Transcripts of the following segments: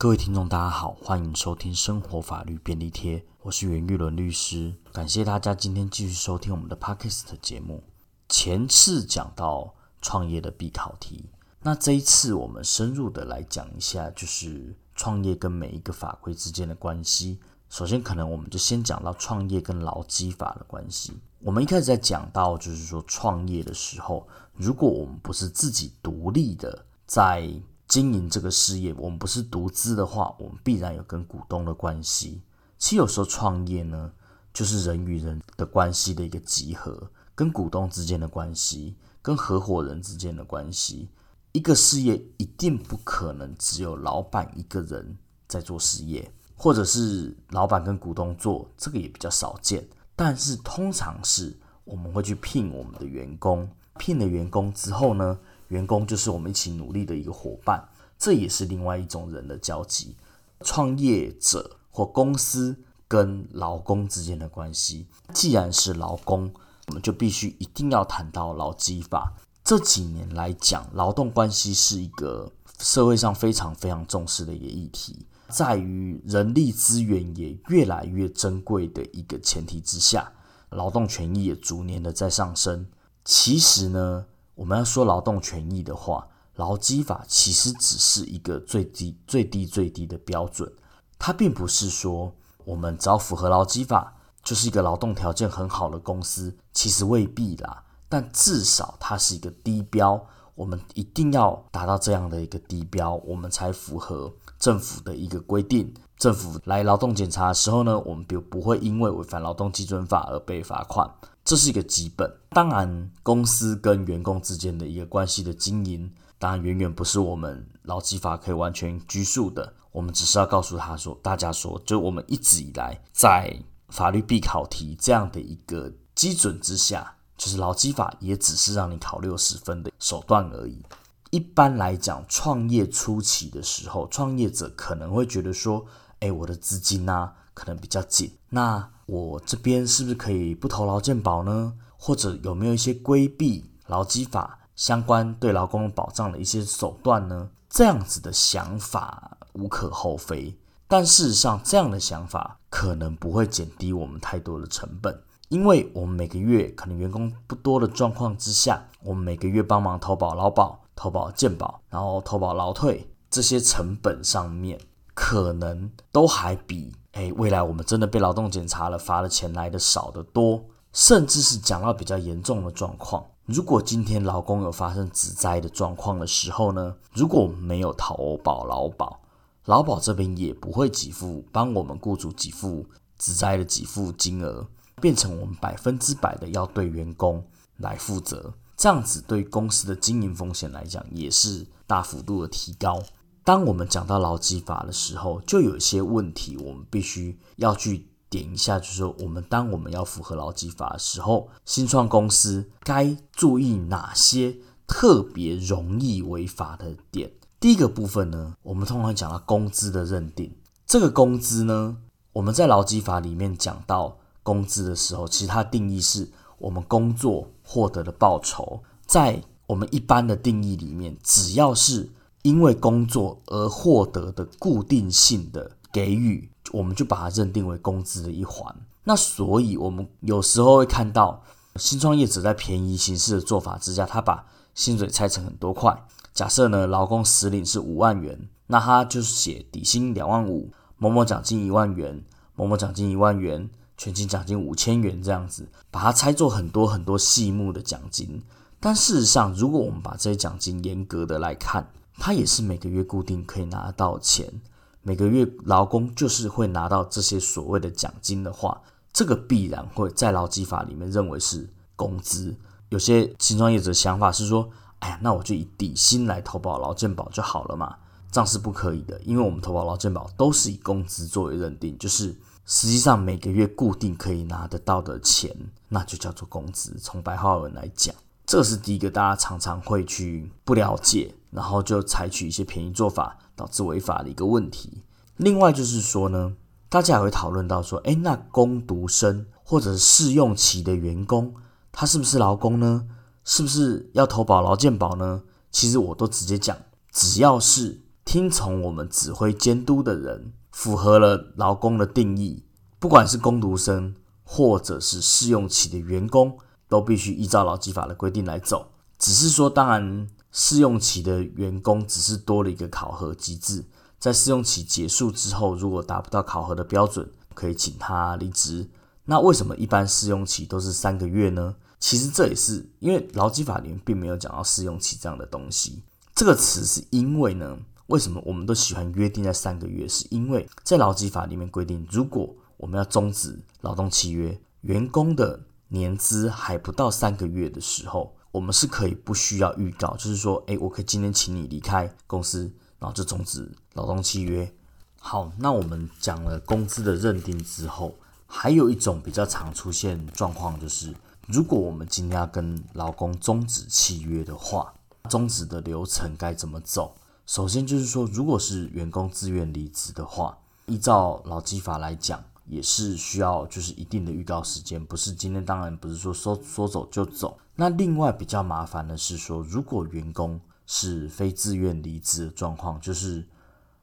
各位听众，大家好，欢迎收听生活法律便利贴，我是袁玉伦律师，感谢大家今天继续收听我们的 Podcast 节目。前次讲到创业的必考题，那这一次我们深入的来讲一下，就是创业跟每一个法规之间的关系。首先，可能我们就先讲到创业跟劳基法的关系。我们一开始在讲到，就是说创业的时候，如果我们不是自己独立的在经营这个事业，我们不是独资的话，我们必然有跟股东的关系。其实有时候创业呢，就是人与人的关系的一个集合，跟股东之间的关系，跟合伙人之间的关系。一个事业一定不可能只有老板一个人在做事业，或者是老板跟股东做，这个也比较少见。但是通常是我们会去聘我们的员工，聘了员工之后呢？员工就是我们一起努力的一个伙伴，这也是另外一种人的交集。创业者或公司跟劳工之间的关系，既然是劳工，我们就必须一定要谈到劳基法。这几年来讲，劳动关系是一个社会上非常非常重视的一个议题，在于人力资源也越来越珍贵的一个前提之下，劳动权益也逐年的在上升。其实呢。我们要说劳动权益的话，劳基法其实只是一个最低、最低、最低的标准。它并不是说我们只要符合劳基法就是一个劳动条件很好的公司，其实未必啦。但至少它是一个低标，我们一定要达到这样的一个低标，我们才符合政府的一个规定。政府来劳动检查的时候呢，我们就不会因为违反劳动基准法而被罚款。这是一个基本，当然，公司跟员工之间的一个关系的经营，当然远远不是我们劳基法可以完全拘束的。我们只是要告诉他说，大家说，就我们一直以来在法律必考题这样的一个基准之下，就是劳基法也只是让你考六十分的手段而已。一般来讲，创业初期的时候，创业者可能会觉得说，哎，我的资金呢，可能比较紧，那。我这边是不是可以不投劳健保呢？或者有没有一些规避劳基法相关对劳工保障的一些手段呢？这样子的想法无可厚非，但事实上这样的想法可能不会减低我们太多的成本，因为我们每个月可能员工不多的状况之下，我们每个月帮忙投保劳保、投保健保，然后投保劳退，这些成本上面可能都还比。哎，未来我们真的被劳动检查了，罚的钱来的少得多，甚至是讲到比较严重的状况。如果今天劳工有发生职灾的状况的时候呢，如果我们没有投保劳保，劳保这边也不会给付，帮我们雇主给付职灾的给付金额，变成我们百分之百的要对员工来负责，这样子对公司的经营风险来讲，也是大幅度的提高。当我们讲到劳基法的时候，就有一些问题，我们必须要去点一下，就是说，我们当我们要符合劳基法的时候，新创公司该注意哪些特别容易违法的点？第一个部分呢，我们通常讲到工资的认定。这个工资呢，我们在劳基法里面讲到工资的时候，其实它定义是我们工作获得的报酬，在我们一般的定义里面，只要是因为工作而获得的固定性的给予，我们就把它认定为工资的一环。那所以，我们有时候会看到新创业者在便宜形式的做法之下，他把薪水拆成很多块。假设呢，劳工实领是五万元，那他就是写底薪两万五，某某奖金一万元，某某奖金一万元，全勤奖金五千元这样子，把它拆作很多很多细目的奖金。但事实上，如果我们把这些奖金严格的来看，他也是每个月固定可以拿到钱，每个月劳工就是会拿到这些所谓的奖金的话，这个必然会在劳基法里面认为是工资。有些新创业者想法是说，哎呀，那我就以底薪来投保劳健保就好了嘛，这样是不可以的，因为我们投保劳健保都是以工资作为认定，就是实际上每个月固定可以拿得到的钱，那就叫做工资。从白话文来讲。这是第一个，大家常常会去不了解，然后就采取一些便宜做法，导致违法的一个问题。另外就是说呢，大家也会讨论到说，诶，那工读生或者是试用期的员工，他是不是劳工呢？是不是要投保劳健保呢？其实我都直接讲，只要是听从我们指挥监督的人，符合了劳工的定义，不管是工读生或者是试用期的员工，都必须依照劳基法的规定来走。只是说，当然试用期的员工只是多了一个考核机制，在试用期结束之后，如果达不到考核的标准，可以请他离职。那为什么一般试用期都是三个月呢？其实这也是因为劳基法里面并没有讲到试用期这样的东西。这个词是因为呢。为什么我们都喜欢约定在三个月？是因为在劳基法里面规定，如果我们要终止劳动契约，员工的年资还不到三个月的时候，我们是可以不需要预告，就是说，诶，我可以今天请你离开公司，然后就终止劳动契约。好，那我们讲了工资的认定之后，还有一种比较常出现状况，就是如果我们今天要跟劳工终止契约的话，终止的流程该怎么走？首先就是说，如果是员工自愿离职的话，依照劳基法来讲，也是需要就是一定的预告时间，不是今天当然不是说说说走就走。那另外比较麻烦的是说，如果员工是非自愿离职的状况，就是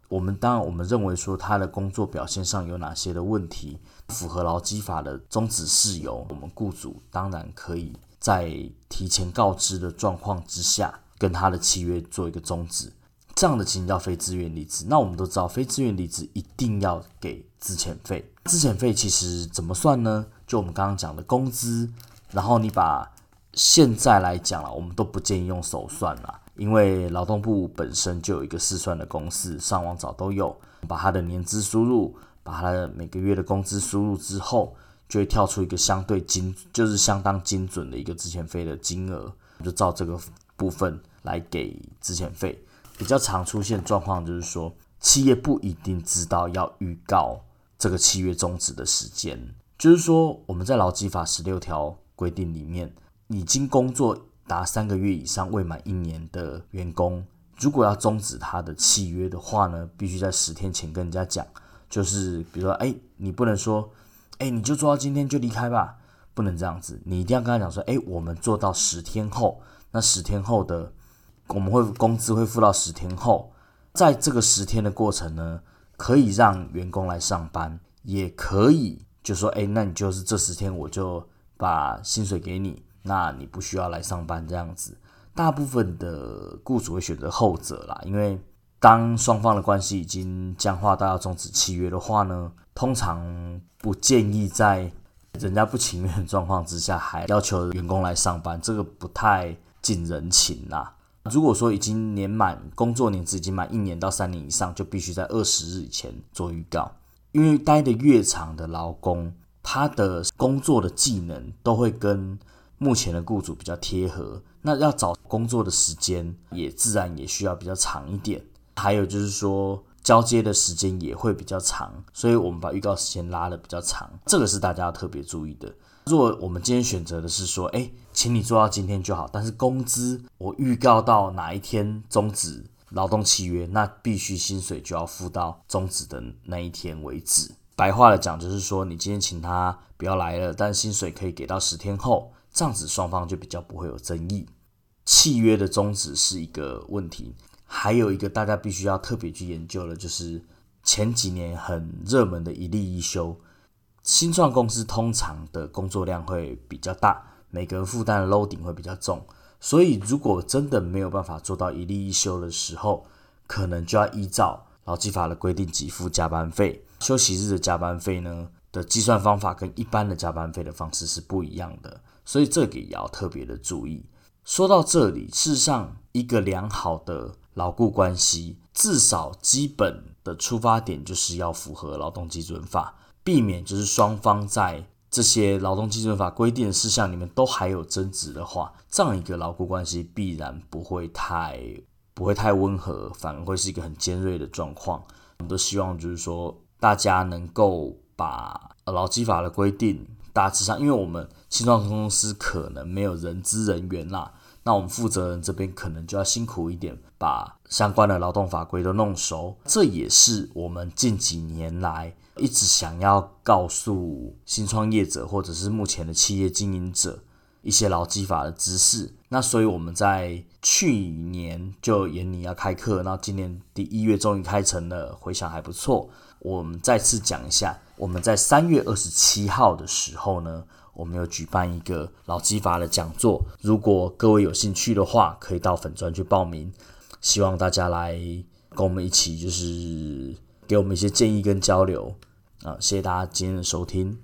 我们当然我们认为说他的工作表现上有哪些的问题，符合劳基法的终止事由，我们雇主当然可以在提前告知的状况之下，跟他的契约做一个终止。这样的情形叫非自愿离职。那我们都知道，非自愿离职一定要给资遣费。资遣费其实怎么算呢？就我们刚刚讲的工资，然后你把现在来讲了，我们都不建议用手算了，因为劳动部本身就有一个试算的公式，上网找都有。把他的年资输入，把他的每个月的工资输入之后，就会跳出一个相对精，就是相当精准的一个资遣费的金额，就照这个部分来给资遣费。比较常出现状况就是说，企业不一定知道要预告这个契约终止的时间。就是说，我们在劳基法十六条规定里面，已经工作达三个月以上未满一年的员工，如果要终止他的契约的话呢，必须在十天前跟人家讲。就是比如说，哎，你不能说，哎，你就做到今天就离开吧，不能这样子。你一定要跟他讲说，哎，我们做到十天后，那十天后的。我们会工资会付到十天后，在这个十天的过程呢，可以让员工来上班，也可以就说，哎，那你就是这十天我就把薪水给你，那你不需要来上班这样子。大部分的雇主会选择后者啦，因为当双方的关系已经僵化到要终止契约的话呢，通常不建议在人家不情愿的状况之下还要求员工来上班，这个不太近人情啦。如果说已经年满工作年资已经满一年到三年以上，就必须在二十日以前做预告。因为待的越长的劳工，他的工作的技能都会跟目前的雇主比较贴合，那要找工作的时间也自然也需要比较长一点。还有就是说交接的时间也会比较长，所以我们把预告时间拉的比较长，这个是大家要特别注意的。如果我们今天选择的是说，哎，请你做到今天就好，但是工资我预告到哪一天终止劳动契约，那必须薪水就要付到终止的那一天为止。白话的讲就是说，你今天请他不要来了，但薪水可以给到十天后，这样子双方就比较不会有争议。契约的终止是一个问题，还有一个大家必须要特别去研究的，就是前几年很热门的一例一休。新创公司通常的工作量会比较大，每个人负担的 loading 会比较重，所以如果真的没有办法做到一例一休的时候，可能就要依照劳基法的规定给付加班费。休息日的加班费呢的计算方法跟一般的加班费的方式是不一样的，所以这个也要特别的注意。说到这里，事实上一个良好的劳雇关系，至少基本的出发点就是要符合劳动基准法。避免就是双方在这些劳动基准法规定的事项里面都还有争执的话，这样一个劳雇关系必然不会太不会太温和，反而会是一个很尖锐的状况。我们都希望就是说大家能够把劳基法的规定大致上，因为我们新创公司可能没有人资人员啦，那我们负责人这边可能就要辛苦一点，把相关的劳动法规都弄熟。这也是我们近几年来。一直想要告诉新创业者或者是目前的企业经营者，一些劳基法的知识。那所以我们在去年就研拟要开课，那今年第一月终于开成了，回想还不错。我们再次讲一下，我们在三月二十七号的时候呢，我们有举办一个老技法的讲座。如果各位有兴趣的话，可以到粉专去报名。希望大家来跟我们一起，就是给我们一些建议跟交流啊！谢谢大家今天的收听。